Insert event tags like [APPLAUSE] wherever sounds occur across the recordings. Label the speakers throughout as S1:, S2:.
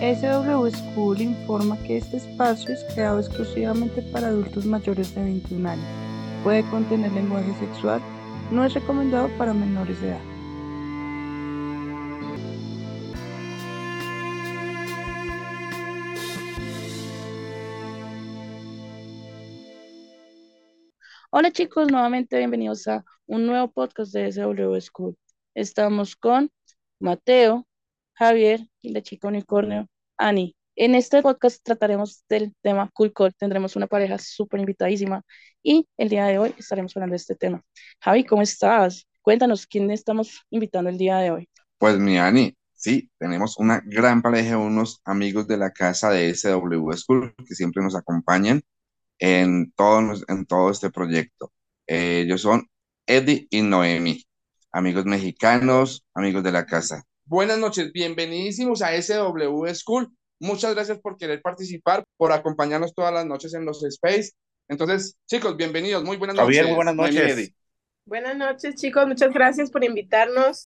S1: SW School informa que este espacio es creado exclusivamente para adultos mayores de 21 años. Puede contener lenguaje sexual, no es recomendado para menores de edad. Hola chicos, nuevamente bienvenidos a un nuevo podcast de SW School. Estamos con Mateo, Javier y la chica unicornio, Ani. En este podcast trataremos del tema Cool Call. Tendremos una pareja súper invitadísima y el día de hoy estaremos hablando de este tema. Javi, ¿cómo estás? Cuéntanos, ¿quién estamos invitando el día de hoy?
S2: Pues mi Ani, sí, tenemos una gran pareja, unos amigos de la casa de SW School que siempre nos acompañan en todo, en todo este proyecto. Ellos son Eddie y Noemi, amigos mexicanos, amigos de la casa.
S3: Buenas noches, bienvenidísimos a SW School. Muchas gracias por querer participar, por acompañarnos todas las noches en los Space. Entonces, chicos, bienvenidos. Muy buenas
S4: Javier,
S3: noches.
S4: muy buenas noches.
S5: Buenas noches, chicos. Muchas gracias por invitarnos.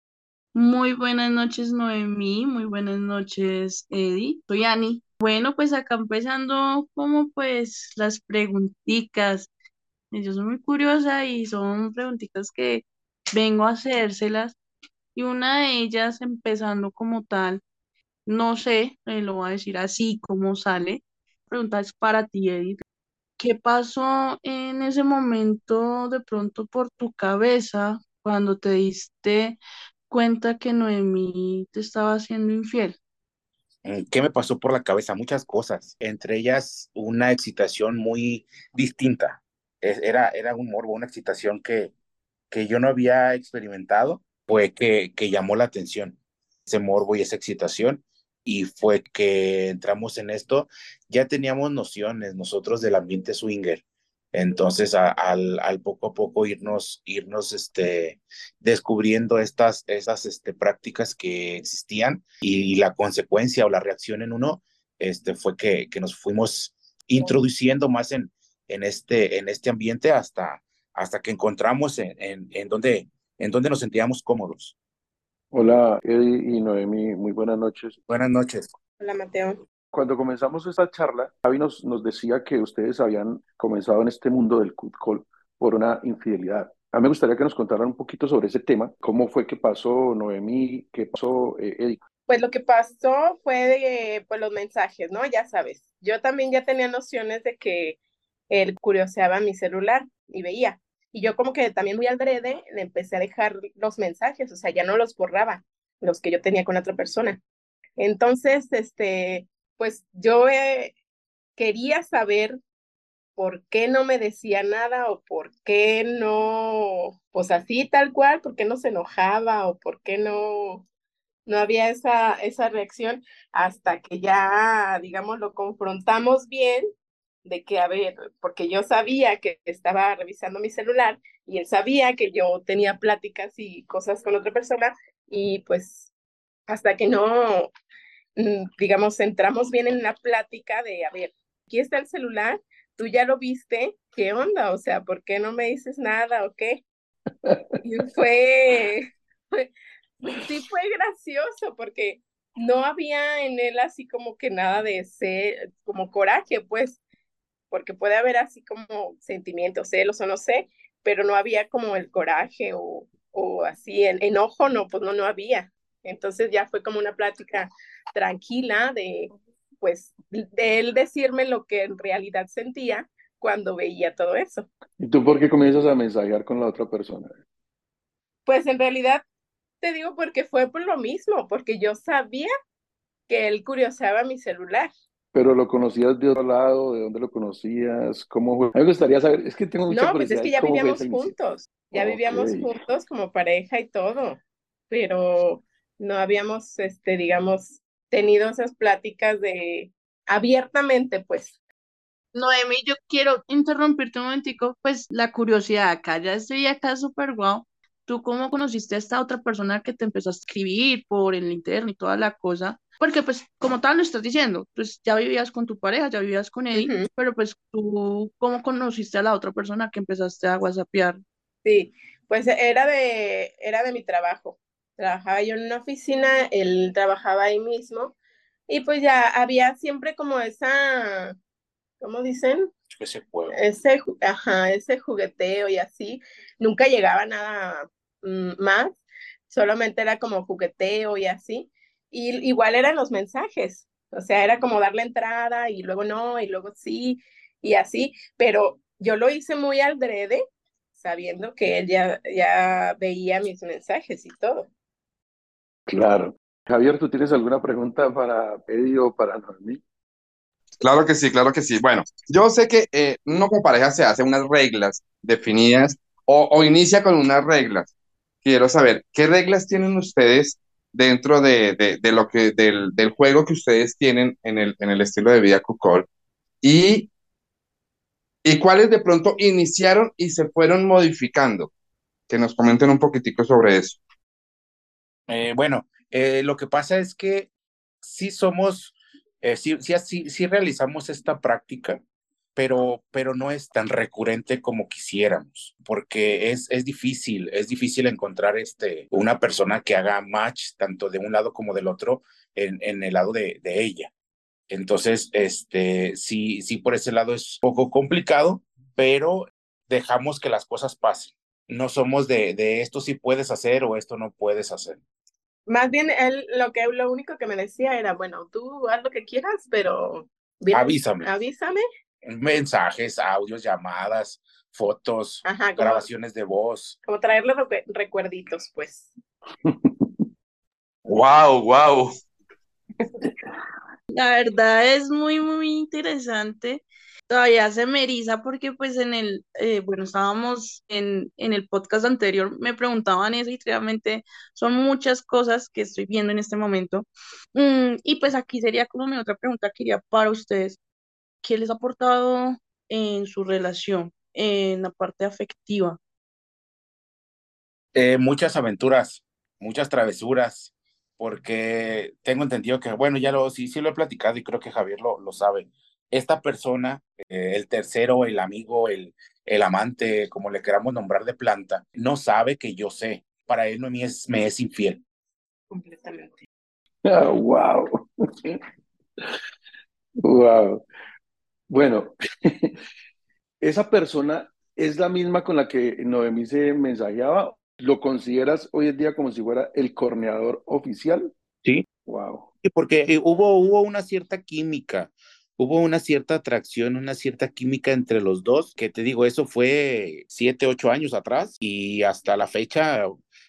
S1: Muy buenas noches, Noemí. Muy buenas noches, Eddie. Soy Ani. Bueno, pues acá empezando como pues las preguntitas. Yo soy muy curiosa y son preguntitas que vengo a hacérselas y una de ellas, empezando como tal, no sé, eh, lo voy a decir así como sale. Pregunta es para ti, Edith. ¿Qué pasó en ese momento de pronto por tu cabeza cuando te diste cuenta que Noemí te estaba haciendo infiel?
S4: Mm, ¿Qué me pasó por la cabeza? Muchas cosas, entre ellas una excitación muy distinta. Era, era un morbo, una excitación que, que yo no había experimentado fue que, que llamó la atención, ese morbo y esa excitación, y fue que entramos en esto, ya teníamos nociones nosotros del ambiente swinger, entonces al, al poco a poco irnos, irnos este, descubriendo estas, estas este, prácticas que existían y, la consecuencia o la reacción en uno este, fue que, que nos fuimos introduciendo más en, en, este, en este ambiente hasta, hasta que encontramos en, en, en donde en donde nos sentíamos cómodos.
S6: Hola, Eddie y Noemi, muy buenas noches.
S4: Buenas noches.
S5: Hola, Mateo.
S6: Cuando comenzamos esta charla, Javi nos, nos decía que ustedes habían comenzado en este mundo del cut call por una infidelidad. A mí me gustaría que nos contaran un poquito sobre ese tema. ¿Cómo fue que pasó Noemi? ¿Qué pasó eh, Eddie?
S5: Pues lo que pasó fue de pues, los mensajes, ¿no? Ya sabes. Yo también ya tenía nociones de que él curioseaba mi celular y veía. Y yo como que también muy adrede le empecé a dejar los mensajes, o sea, ya no los borraba, los que yo tenía con otra persona. Entonces, este, pues yo eh, quería saber por qué no me decía nada o por qué no, pues así tal cual, por qué no se enojaba o por qué no, no había esa, esa reacción hasta que ya, digamos, lo confrontamos bien de que, a ver, porque yo sabía que estaba revisando mi celular y él sabía que yo tenía pláticas y cosas con otra persona y pues hasta que no, mm, digamos, entramos bien en la plática de, a ver, aquí está el celular, tú ya lo viste, ¿qué onda? O sea, ¿por qué no me dices nada o qué? Y fue, fue sí fue gracioso porque no había en él así como que nada de ese, como coraje, pues porque puede haber así como sentimientos, celos o no sé, pero no había como el coraje o, o así, el enojo, no, pues no, no había. Entonces ya fue como una plática tranquila de, pues, de él decirme lo que en realidad sentía cuando veía todo eso.
S6: ¿Y tú por qué comienzas a mensajear con la otra persona?
S5: Pues en realidad te digo porque fue por lo mismo, porque yo sabía que él curioseaba mi celular.
S6: Pero lo conocías de otro lado, ¿de dónde lo conocías? ¿Cómo fue? A mí me gustaría saber, es que tengo mucha
S5: No, pues es que ya vivíamos juntos, ya vivíamos juntos como pareja y todo, pero no habíamos, este, digamos, tenido esas pláticas de abiertamente, pues.
S1: Noemi, yo quiero interrumpirte un momentico, pues la curiosidad acá, ya estoy acá súper guau. ¿Tú cómo conociste a esta otra persona que te empezó a escribir por el interno y toda la cosa? Porque pues como tal lo estás diciendo, pues ya vivías con tu pareja, ya vivías con Eddie, pero pues tú, ¿cómo conociste a la otra persona que empezaste a whatsappear?
S5: Sí, pues era de, era de mi trabajo. Trabajaba yo en una oficina, él trabajaba ahí mismo Y pues ya había siempre como esa, ¿cómo dicen?
S4: Ese juego.
S5: Ese, ajá, ese jugueteo y así. Nunca llegaba nada mm, más, solamente era como jugueteo y así. Y igual eran los mensajes, o sea, era como darle entrada y luego no, y luego sí, y así, pero yo lo hice muy al drede, sabiendo que él ya, ya veía mis mensajes y todo.
S6: Claro. Javier, ¿tú tienes alguna pregunta para Eddie o para Noemí?
S3: Claro que sí, claro que sí. Bueno, yo sé que eh, uno como pareja se hace unas reglas definidas o, o inicia con unas reglas. Quiero saber, ¿qué reglas tienen ustedes dentro de, de, lo que, del, del, juego que ustedes tienen en el, en el estilo de vida Cucol? Y, y cuáles de pronto iniciaron y se fueron modificando. Que nos comenten un poquitico sobre eso.
S4: Eh, bueno, eh, lo que pasa es que sí somos, eh, sí, sí, sí, realizamos esta práctica, pero, pero no es tan recurrente como quisiéramos, porque es, es difícil, es difícil encontrar este, una persona que haga match tanto de un lado como del otro en, en el lado de, de ella. Entonces, este, sí, sí, por ese lado es poco complicado, pero dejamos que las cosas pasen. No somos de, de esto sí puedes hacer o esto no puedes hacer.
S5: Más bien, él lo que lo único que me decía era, bueno, tú haz lo que quieras, pero bien,
S4: avísame.
S5: Avísame.
S4: Mensajes, audios, llamadas, fotos, Ajá, como, grabaciones de voz.
S5: Como traerle recuerditos, pues. [LAUGHS]
S3: wow, wow.
S1: La verdad es muy, muy interesante todavía se me eriza porque pues en el, eh, bueno, estábamos en, en el podcast anterior, me preguntaban eso y realmente son muchas cosas que estoy viendo en este momento. Mm, y pues aquí sería como mi otra pregunta que iría para ustedes. ¿Qué les ha aportado en su relación, en la parte afectiva?
S4: Eh, muchas aventuras, muchas travesuras, porque tengo entendido que, bueno, ya lo, sí, sí lo he platicado y creo que Javier lo, lo sabe esta persona, eh, el tercero, el amigo, el, el amante, como le queramos nombrar de planta, no sabe que yo sé. Para él no me es, me es infiel.
S5: Completamente.
S6: Oh, wow. wow. Bueno, [LAUGHS] esa persona es la misma con la que Noemí se mensajeaba. ¿Lo consideras hoy en día como si fuera el corneador oficial?
S4: Sí.
S6: Wow.
S4: Sí, porque eh, hubo, hubo una cierta química hubo una cierta atracción, una cierta química entre los dos, que te digo, eso fue siete, ocho años atrás y hasta la fecha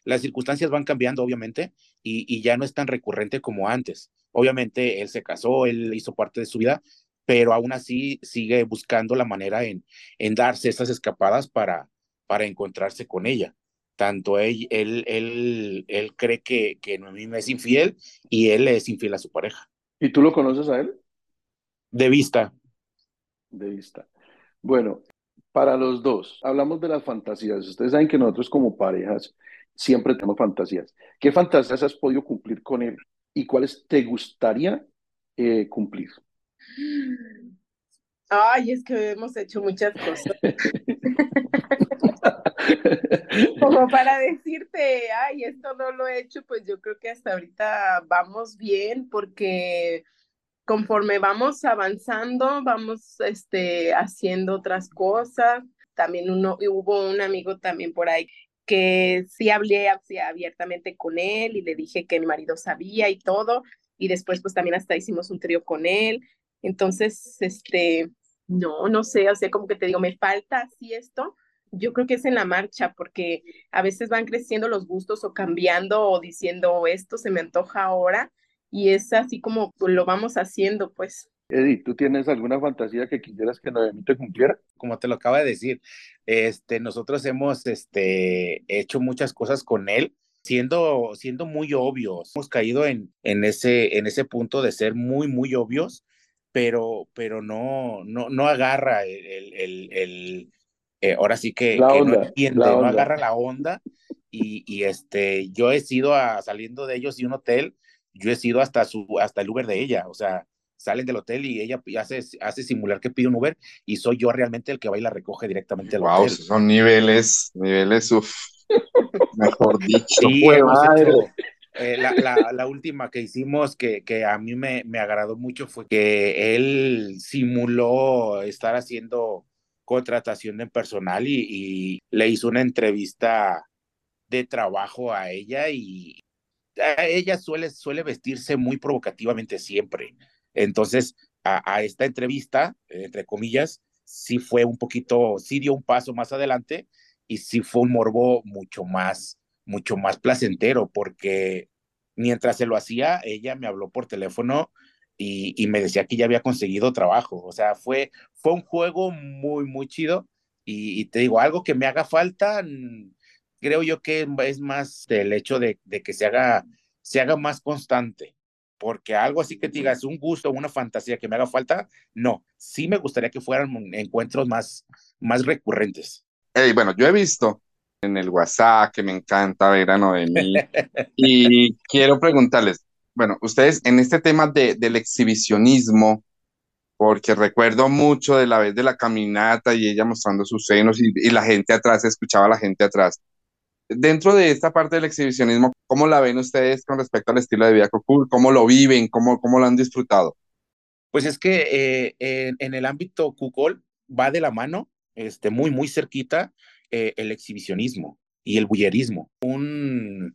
S4: las circunstancias van cambiando, obviamente, y, y ya no es tan recurrente como antes. Obviamente él se casó, él hizo parte de su vida, pero aún así sigue buscando la manera en, en darse esas escapadas para, para encontrarse con ella. Tanto él, él, él, él cree que, que Noemí me es infiel y él es infiel a su pareja.
S6: ¿Y tú lo conoces a él?
S4: De vista.
S6: De vista. Bueno, para los dos, hablamos de las fantasías. Ustedes saben que nosotros como parejas siempre tenemos fantasías. ¿Qué fantasías has podido cumplir con él y cuáles te gustaría eh, cumplir?
S5: Ay, es que hemos hecho muchas cosas. [LAUGHS] Como para decirte, ay, esto no lo he hecho, pues yo creo que hasta ahorita vamos bien porque conforme vamos avanzando, vamos este, haciendo otras cosas. También uno, hubo un amigo también por ahí que sí hablé así abiertamente con él y le dije que mi marido sabía y todo. Y después pues también hasta hicimos un trío con él. Entonces, este, no, no sé, o sea, como que te digo, me falta así esto. Yo creo que es en la marcha, porque a veces van creciendo los gustos o cambiando o diciendo esto se me antoja ahora y es así como lo vamos haciendo, pues.
S6: Eddie, ¿tú tienes alguna fantasía que quisieras que Noemí te cumpliera?
S4: Como te lo acaba de decir, este, nosotros hemos este, hecho muchas cosas con él, siendo, siendo muy obvios. Hemos caído en, en, ese, en ese punto de ser muy, muy obvios, pero, pero no, no, no agarra el, el, el, eh, ahora sí que,
S6: la
S4: que
S6: onda,
S4: no entiende, no agarra la onda. Y, y este, yo he sido a, saliendo de ellos y un hotel yo he sido hasta, su, hasta el Uber de ella, o sea, salen del hotel y ella hace, hace simular que pide un Uber y soy yo realmente el que va y la recoge directamente al
S3: wow,
S4: hotel.
S3: son niveles, niveles, uff, mejor [LAUGHS] dicho.
S4: Sí, hemos hecho, Eh, la, la, la, última que hicimos que, que a mí me, me, agradó mucho fue que él simuló estar haciendo contratación de personal y, y le hizo una entrevista de trabajo a ella y ella suele, suele vestirse muy provocativamente siempre. Entonces, a, a, esta entrevista, entre comillas, sí fue un poquito, sí dio un paso más adelante y sí fue un morbo mucho más mucho más placentero, porque mientras se lo hacía, ella me habló por teléfono y, me decía que ya había conseguido trabajo. O sea, fue, fue un juego muy, muy chido. Y, y te digo, algo que me haga falta, creo yo que es más el hecho de, de que se haga, se haga más constante porque algo así que te digas un gusto, una fantasía que me haga falta, no, sí me gustaría que fueran encuentros más, más recurrentes.
S3: Hey, bueno, yo he visto en el WhatsApp, que me encanta ver a Noemí. [LAUGHS] y quiero preguntarles, bueno, ustedes en este tema de, del exhibicionismo, porque recuerdo mucho de la vez de la caminata y ella mostrando sus senos y, y la gente atrás, escuchaba a la gente atrás. Dentro de esta parte del exhibicionismo, ¿cómo la ven ustedes con respecto al estilo de vida Cool? ¿Cómo lo viven? ¿Cómo, cómo lo han disfrutado?
S4: Pues es que eh, en, en, el ámbito Cucol va de la mano, este, muy, muy cerquita, eh, el exhibicionismo y el bullerismo. Un,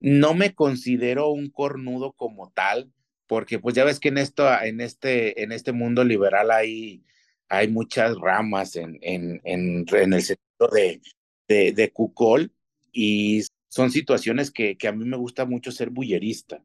S4: no me considero un cornudo como tal, porque pues ya ves que en, esto, en, este, en este mundo liberal hay, hay muchas ramas en, en, en, el sector de, de, de Cucol y son situaciones que, que a mí me gusta mucho ser bullerista.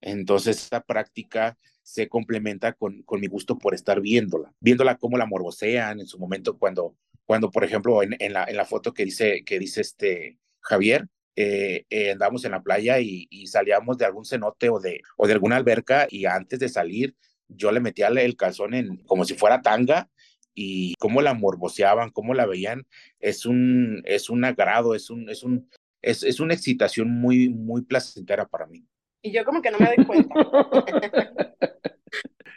S4: Entonces, esta práctica se complementa con, con mi gusto por estar viéndola, viéndola cómo la morbosean en su momento cuando, cuando por ejemplo, en, en, la, en la foto que dice, que dice este Javier, eh, eh, andamos en la playa y, y, salíamos de algún cenote o de, o de alguna alberca y antes de salir yo le metía el calzón en como si fuera tanga y cómo la morboseaban, cómo la veían, es un, es un agrado, es, un, es, un, es, es una excitación muy, muy placentera para mí.
S5: Y yo como que no me doy cuenta. [LAUGHS]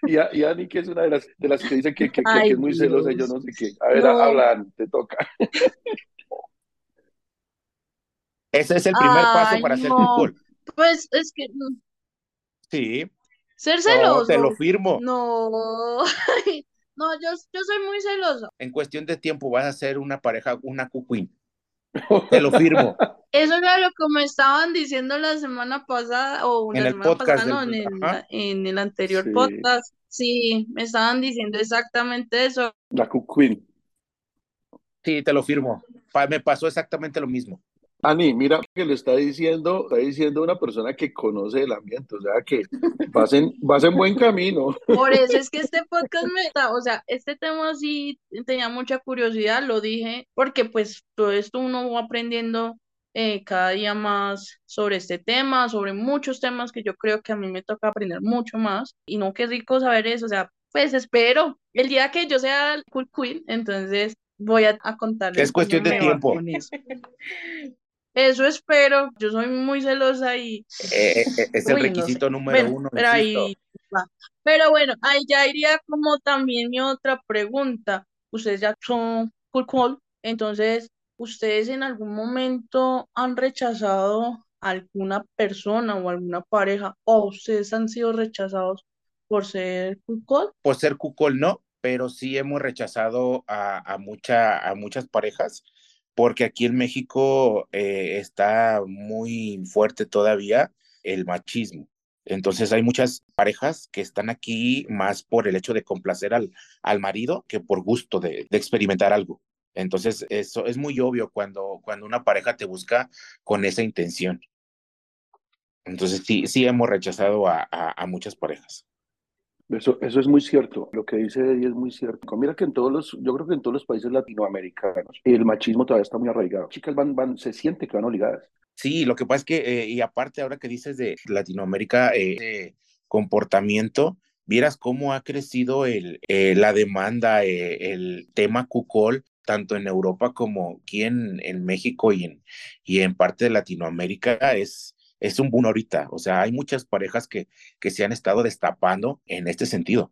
S6: y, a, y Ani, que es una de las, de las que dice que, que, Ay, que, es muy celosa, yo no sé qué. A ver, no. habla, te toca. [LAUGHS]
S4: Ese es el primer
S1: Ay,
S4: paso para hacer
S1: no.
S4: fútbol.
S1: Pues es que
S4: Sí.
S1: ser celoso.
S4: No, te lo firmo.
S1: No, [LAUGHS] no, yo, yo soy muy celoso.
S4: En cuestión de tiempo vas a ser una pareja, una cuquín. [LAUGHS] Te lo firmo.
S1: Eso era lo que me estaban diciendo la semana pasada, o
S4: En
S1: la
S4: el
S1: semana
S4: podcast
S1: pasada, no, en el, en anterior
S6: Sí.
S1: podcast. Sí, me estaban diciendo exactamente eso.
S6: La Queen.
S4: Sí, te lo firmo. Me pasó exactamente lo mismo.
S6: Ani, mira que le está diciendo, está diciendo una persona que conoce el ambiente, o sea que vas en, vas en buen camino.
S1: Por eso es [LAUGHS] que este podcast me está, o sea, este tema sí tenía mucha curiosidad, lo dije, porque pues todo esto uno va aprendiendo eh, cada día más sobre este tema, sobre muchos temas que yo creo que a mí me toca aprender mucho más, y no, qué rico saber eso, o sea, pues espero, el día que yo sea cool queen, entonces voy a, a contarles
S4: Es cuestión de tiempo. [LAUGHS]
S1: eso. Espero, yo soy muy celosa y
S4: Eh, eh, eh, es el
S1: Uy, no sé.
S4: requisito número
S1: Bueno,
S4: uno,
S1: pero
S4: insisto.
S1: ahí va. Pero bueno, ahí ya iría como también mi otra pregunta. Ustedes ya son cool cool, entonces, ¿ustedes en algún momento han rechazado a alguna persona o alguna pareja o ustedes han sido rechazados por ser cool cool?
S4: Por ser cucol no, pero sí hemos rechazado a, a, mucha, a muchas parejas, porque aquí en México eh, está muy fuerte todavía el machismo. Entonces hay muchas parejas que están aquí más por el hecho de complacer al, al marido que por gusto de, experimentar algo. Entonces, eso es muy obvio cuando, cuando una pareja te busca con esa intención. Entonces, sí, sí hemos rechazado a muchas parejas.
S6: Eso, eso es muy cierto, lo que dice Eddie es muy cierto. Mira que en todos los, yo creo que en todos los países latinoamericanos el machismo todavía está muy arraigado. Chicas van, van, se siente que van obligadas.
S4: Sí, lo que pasa es que, eh, y aparte ahora que dices de Latinoamérica, eh, comportamiento, vieras cómo ha crecido el, eh, la demanda, eh, el tema cucol, tanto en Europa como aquí en, en México y en, y en parte de Latinoamérica, es, es un boom ahorita. O sea, hay muchas parejas que, que se han estado destapando en este sentido.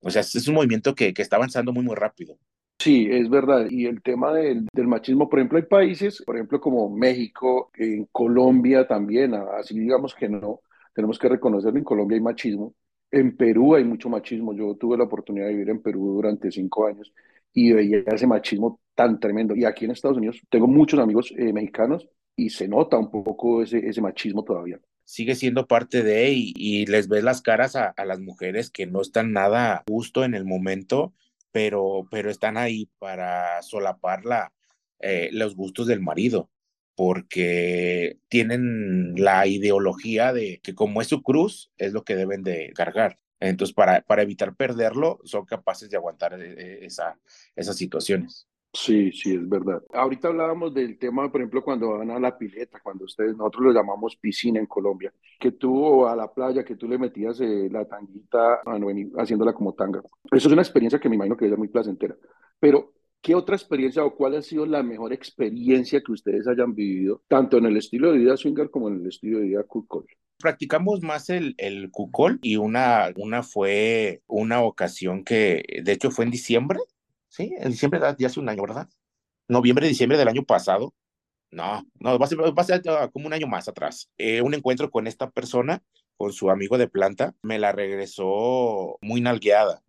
S4: O sea, es un movimiento que, que está avanzando muy, muy rápido.
S6: Sí, es verdad. Y el tema del, del machismo, por ejemplo, hay países, por ejemplo, como México, en Colombia también, así digamos que no, tenemos que reconocerlo, en Colombia hay machismo, en Perú hay mucho machismo, yo tuve la oportunidad de vivir en Perú durante cinco años y veía ese machismo tan tremendo. Y aquí en Estados Unidos tengo muchos amigos eh, mexicanos y se nota un poco ese, ese machismo todavía.
S4: Sigue siendo parte de y, y les ves las caras a, a, las mujeres que no están nada justo en el momento, pero, pero están ahí para solapar la, eh, los gustos del marido, porque tienen la ideología de que como es su cruz, es lo que deben de cargar. Entonces, para, para evitar perderlo, son capaces de aguantar eh, esa, esas situaciones.
S6: Sí, sí, es verdad. Ahorita hablábamos del tema, por ejemplo, cuando van a la pileta, cuando ustedes, nosotros lo llamamos piscina en Colombia, que tú a la playa, que tú le metías eh, la tanguita a Noemi, haciéndola como tanga. Eso es una experiencia que me imagino que es muy placentera. Pero, ¿qué otra experiencia o cuál ha sido la mejor experiencia que ustedes hayan vivido, tanto en el estilo de vida swinger como en el estilo de vida cool
S4: practicamos más el, el cucol y una, una fue una ocasión que, de hecho, fue en diciembre, Sí, en diciembre de hace un año, ¿verdad? Noviembre, diciembre del año pasado. No, no, va a ser, va a ser ah, como un año más atrás. Eh, un encuentro con esta persona, con su amigo de planta, me la regresó muy nalgueada.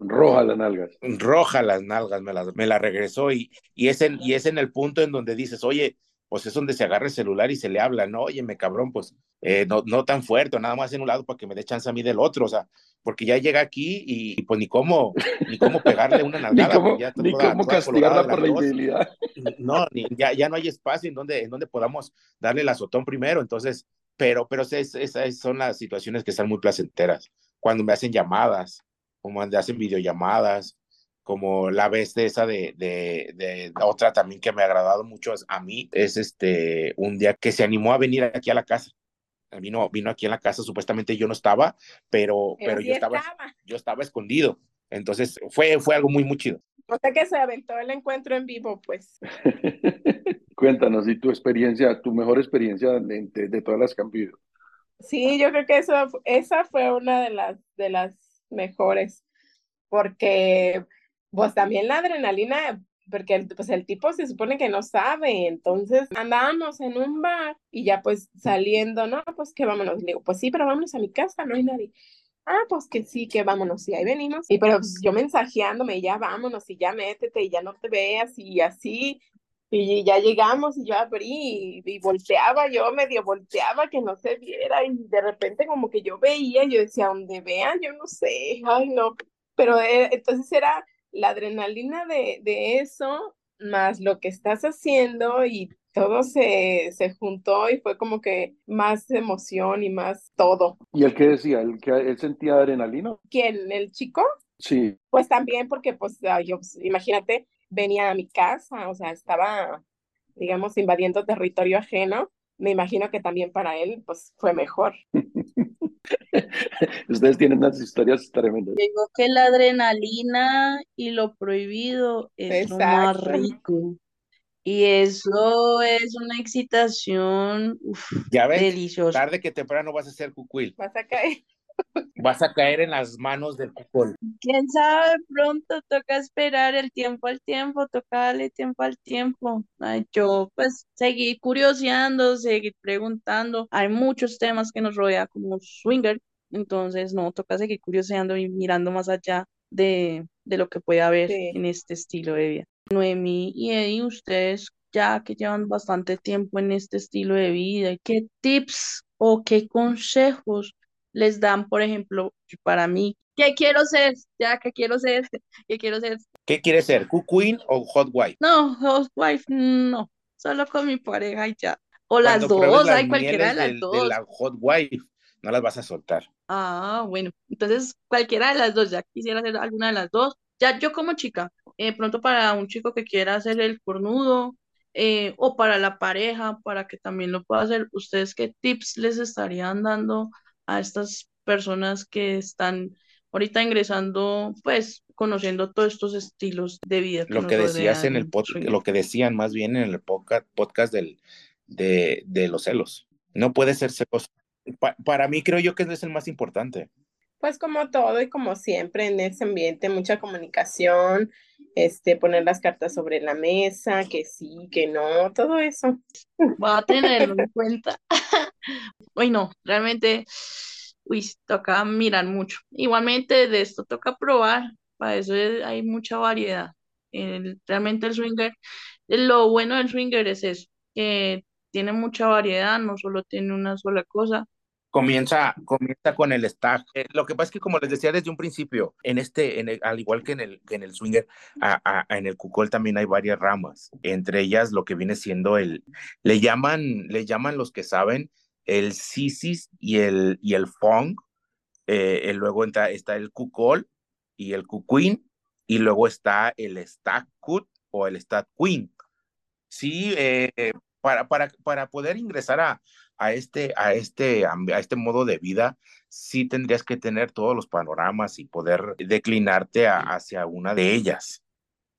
S6: Roja las nalgas.
S4: Roja las nalgas, me la, me la regresó y, y, es en, y es en el punto en donde dices, oye, pues es donde se agarra el celular y se le habla, no, oye, me cabrón, pues eh, no, no tan fuerte, nada más en un lado para que me dé chance a mí del otro, o sea, porque ya llega aquí y, pues ni cómo, ni cómo pegarle una [LAUGHS] nalgada.
S6: ni cómo, ya ni cómo castigarla por la infidelidad. [LAUGHS]
S4: No, ni, ya, ya no hay espacio en donde, en donde podamos darle el azotón primero, entonces, pero, pero esas, esas son las situaciones que están muy placenteras, cuando me hacen llamadas, como me hacen videollamadas, como la vez de esa de, de, de, otra también que me ha agradado mucho a mí, es este, un día que se animó a venir aquí a la casa vino, vino aquí en la casa, supuestamente yo no estaba, pero, pero, yo, estaba, yo estaba escondido. Entonces fue, fue algo muy, muy chido.
S5: O sea que se aventó el encuentro en vivo, pues. [LAUGHS]
S6: Cuéntanos, y tu experiencia, tu mejor experiencia de, de, de, todas las que han vivido.
S5: Sí, yo creo que eso, esa fue una de las, de las mejores, porque pues también la adrenalina porque el, pues el tipo se supone que no sabe, entonces andábamos en un bar y ya pues saliendo, no, pues que vámonos, le digo, pues sí, pero vámonos a mi casa, no hay nadie. Ah, pues que sí, que vámonos, y ahí venimos. Y pero pues, yo mensajeándome, ya vámonos, y ya métete, y ya no te veas, y así, y ya llegamos, y yo abrí, y, y volteaba, yo medio volteaba, que no se viera, y de repente como que yo veía, yo decía, donde vean, yo no sé, ay no, pero eh, entonces era la adrenalina de, de eso, más lo que estás haciendo y todo se, se juntó y fue como que más emoción y más todo.
S6: ¿Y él qué decía? ¿Él, que él sentía adrenalina?
S5: ¿Quién? ¿El chico?
S6: Sí.
S5: Pues también porque, pues, yo, pues, imagínate, venía a mi casa, o sea, estaba, digamos, invadiendo territorio ajeno. Me imagino que también para él, pues, fue mejor. [LAUGHS] [LAUGHS]
S6: Ustedes tienen unas historias tremendas.
S1: Digo que la adrenalina y lo prohibido es lo más rico. Y eso es una excitación uf,
S4: ya ves,
S1: deliciosa.
S4: Tarde que temprano vas a ser cucuil.
S5: Vas a caer.
S4: Vas a caer en las manos del cucol.
S1: Quién sabe, pronto toca esperar el tiempo al tiempo, toca darle tiempo al tiempo. Ay, yo pues seguir curioseando, seguir preguntando. Hay muchos temas que nos rodea como swinger, entonces no, toca seguir curioseando y mirando más allá de, de lo que puede haber
S5: Sí.
S1: en este estilo de vida. Noemí y Eddie, ustedes ya que llevan bastante tiempo en este estilo de vida, ¿qué tips o qué consejos les dan, por ejemplo, para mí? ¿Qué quiero ser? Ya, ¿qué quiero ser? [LAUGHS] ¿Qué quiero ser?
S4: ¿Qué quieres ser? ¿Cucuin o hot wife?
S1: No, housewife, no, solo con mi pareja y ya. O las
S4: Cuando
S1: dos,
S4: las
S1: hay cualquiera de las
S4: del- de
S1: dos.
S4: la hot wife, no las vas a soltar.
S1: Ah, bueno, entonces cualquiera de las dos, ya quisiera hacer alguna de las dos. Ya yo como chica, eh, pronto para un chico que quiera hacer el cornudo, eh, o para la pareja, para que también lo pueda hacer, ¿ustedes qué tips les estarían dando a estas personas que están ahorita ingresando, pues, conociendo todos estos estilos de vida que
S4: Lo que decías en el pod-
S1: swinger?
S4: lo que decían más bien en el podcast, podcast del, de, de los celos. No puede ser celoso. Pa- para mí creo yo que es el más importante.
S5: Pues como todo y como siempre en ese ambiente, mucha comunicación, este, poner las cartas sobre la mesa, que sí, que no, todo eso. [LAUGHS]
S1: Voy a tenerlo en cuenta. [LAUGHS] Uy, no, realmente, uy, toca mirar mucho. Igualmente de esto toca probar, para eso hay mucha variedad. realmente el swinger, lo bueno del swinger es eso, que tiene mucha variedad, no solo tiene una sola cosa.
S4: Comienza, comienza con el stack. Eh, lo que pasa es que, como les decía desde un principio, en este, en al igual que en el, que en el swinger, en el cucol también hay varias ramas. Entre ellas, lo que viene siendo el, le llaman, le llaman los que saben, el sisis y el, y el fong. Eh, luego está, está el cucol y el cuquin, y luego está el stack cut o el stack queen. Sí, eh, para, para, para poder ingresar a, a este, a este, a este modo de vida, sí tendrías que tener todos los panoramas y poder declinarte hacia una de ellas,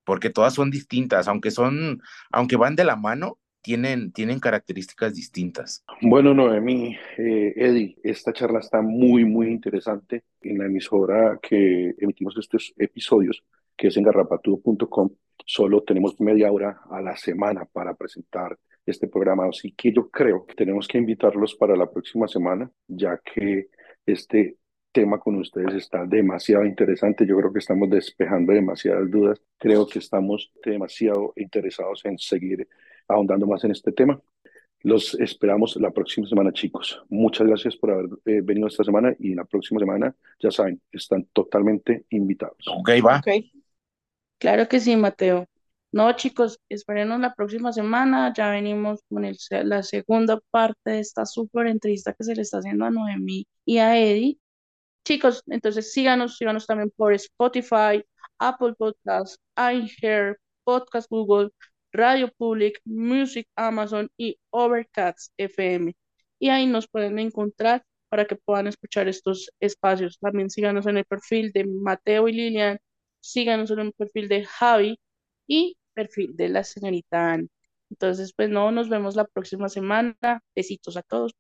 S4: porque todas son distintas, aunque son, aunque van de la mano, tienen, tienen características distintas.
S6: Bueno, Noemí, eh, Eddie, esta charla está muy, muy interesante. En la emisora que emitimos estos episodios, que es en garrapatudo.com, solo tenemos media hora a la semana para presentar este programa. Así que yo creo que tenemos que invitarlos para la próxima semana, ya que este tema con ustedes está demasiado interesante. Yo creo que estamos despejando demasiadas dudas. Creo que estamos demasiado interesados en seguir ahondando más en este tema. Los esperamos la próxima semana, chicos. Muchas gracias por haber eh, venido esta semana y la próxima semana, ya saben, están totalmente invitados.
S4: Ok, va.
S1: Okay. Claro que sí, Mateo. No, chicos, esperemos la próxima semana. Ya venimos con el, la segunda parte de esta súper entrevista que se le está haciendo a Noemí y a Eddie. Chicos, entonces síganos, síganos también por Spotify, Apple Podcasts, iHear, Podcast Google, Radio Public, Music Amazon y Overcast FM. Y ahí nos pueden encontrar para que puedan escuchar estos espacios. También síganos en el perfil de Mateo y Lilian, síganos en el perfil de Javi y perfil de la señorita Anne. Entonces, pues no, nos vemos la próxima semana. Besitos a todos.